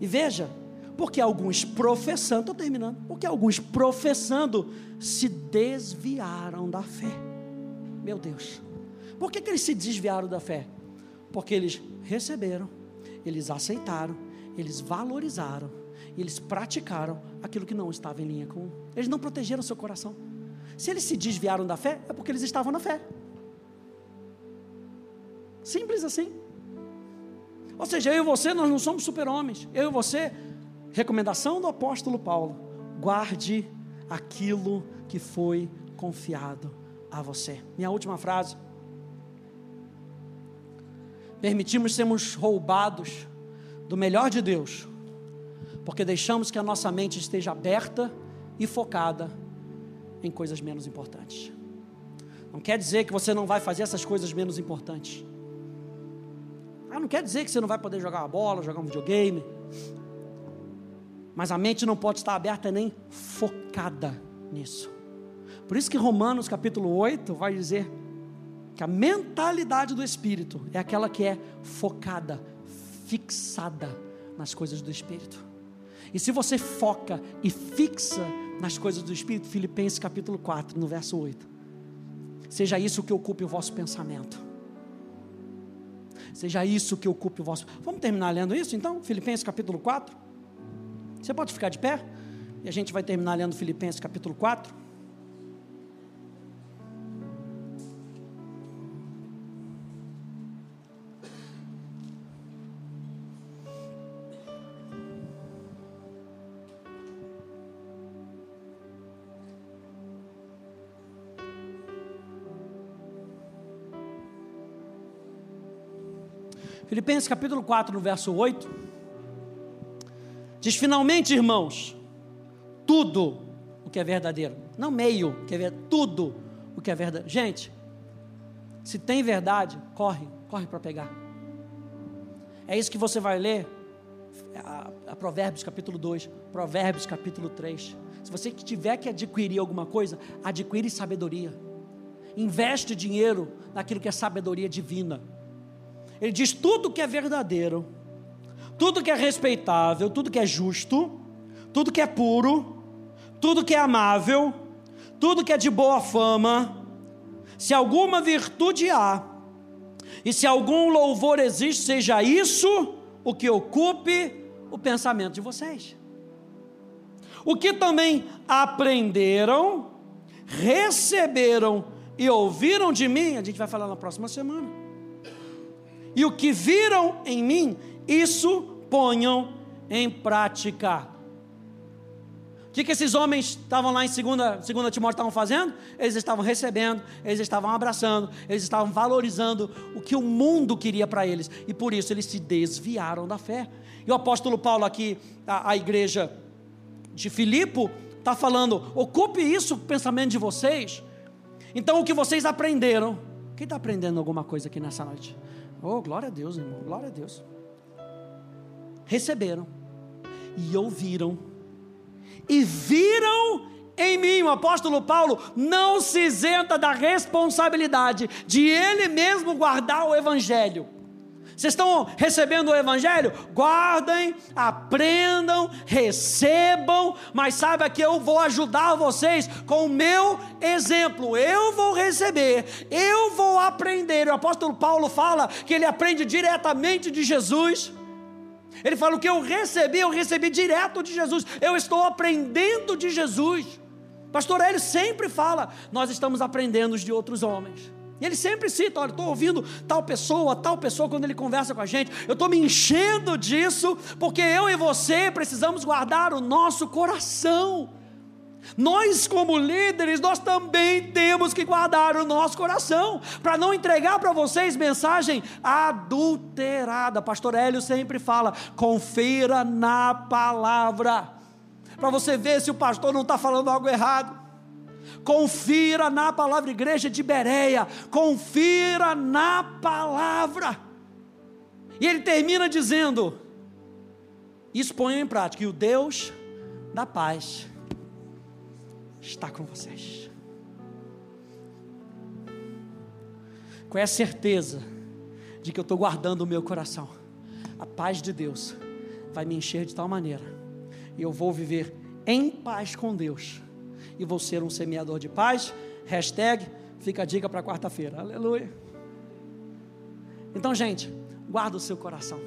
E veja, porque alguns professando, estou terminando, porque alguns professando se desviaram da fé. Meu Deus, por que, que eles se desviaram da fé? Porque eles receberam, eles aceitaram, eles valorizaram, eles praticaram aquilo que não estava em linha com. Eles não protegeram seu coração. Se eles se desviaram da fé, é porque eles estavam na fé. Simples assim. Ou seja, eu e você, nós não somos super-homens. Eu e você, recomendação do apóstolo Paulo: guarde aquilo que foi confiado a você. Minha última frase. Permitimos sermos roubados do melhor de Deus, porque deixamos que a nossa mente esteja aberta e focada em coisas menos importantes. Não quer dizer que você não vai fazer essas coisas menos importantes. Ah, não quer dizer que você não vai poder jogar uma bola, jogar um videogame. Mas a mente não pode estar aberta nem focada nisso. Por isso que Romanos capítulo 8 vai dizer que a mentalidade do espírito é aquela que é focada, fixada nas coisas do espírito. E se você foca e fixa nas coisas do espírito, Filipenses capítulo 4, no verso 8. Seja isso que ocupe o vosso pensamento. Seja isso que ocupe o vosso. Vamos terminar lendo isso então? Filipenses capítulo 4. Você pode ficar de pé? E a gente vai terminar lendo Filipenses capítulo 4. Filipenses capítulo 4, no verso 8, diz: Finalmente, irmãos, tudo o que é verdadeiro, não meio, que é verdade, tudo o que é verdade. Gente, se tem verdade, corre, corre para pegar. É isso que você vai ler, a, a Provérbios capítulo 2, Provérbios capítulo 3. Se você tiver que adquirir alguma coisa, adquire sabedoria. Investe dinheiro naquilo que é sabedoria divina ele diz: tudo que é verdadeiro, tudo que é respeitável, tudo que é justo, tudo que é puro, tudo que é amável, tudo que é de boa fama, se alguma virtude há, e se algum louvor existe, seja isso o que ocupe o pensamento de vocês. O que também aprenderam, receberam e ouviram de mim, a gente vai falar na próxima semana e o que viram em mim, isso ponham em prática. O que, que esses homens estavam lá em 2 segunda, segunda Timóteo estavam fazendo? Eles estavam recebendo, eles estavam abraçando, eles estavam valorizando o que o mundo queria para eles, e por isso eles se desviaram da fé. E o apóstolo Paulo, aqui, a, a igreja de Filipe, está falando: ocupe isso, o pensamento de vocês. Então, o que vocês aprenderam, quem está aprendendo alguma coisa aqui nessa noite? Oh, glória a Deus, irmão, glória a Deus. Receberam e ouviram e viram em mim, o apóstolo Paulo não se isenta da responsabilidade de ele mesmo guardar o evangelho. Vocês estão recebendo o Evangelho? Guardem, aprendam, recebam, mas saiba que eu vou ajudar vocês com o meu exemplo. Eu vou receber, eu vou aprender. O apóstolo Paulo fala que ele aprende diretamente de Jesus. Ele fala: o que eu recebi, eu recebi direto de Jesus. Eu estou aprendendo de Jesus. Pastor Hélio sempre fala: nós estamos aprendendo de outros homens. E ele sempre cita: olha, estou ouvindo tal pessoa, tal pessoa quando ele conversa com a gente, eu estou me enchendo disso, porque eu e você precisamos guardar o nosso coração. Nós, como líderes, nós também temos que guardar o nosso coração, para não entregar para vocês mensagem adulterada. Pastor Hélio sempre fala: confira na palavra, para você ver se o pastor não está falando algo errado confira na palavra, igreja de Bereia, confira na palavra. E ele termina dizendo: exponha em prática, e o Deus da paz está com vocês. Qual é a certeza de que eu estou guardando o meu coração? A paz de Deus vai me encher de tal maneira, e eu vou viver em paz com Deus e vou ser um semeador de paz. Hashtag, fica a dica para quarta-feira. Aleluia. Então, gente, guarda o seu coração.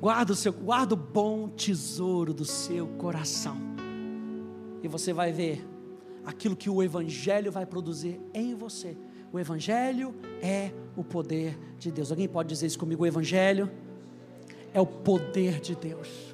Guarda o seu, guarda o bom tesouro do seu coração. E você vai ver aquilo que o evangelho vai produzir em você. O evangelho é o poder de Deus. Alguém pode dizer isso comigo? O evangelho é o poder de Deus.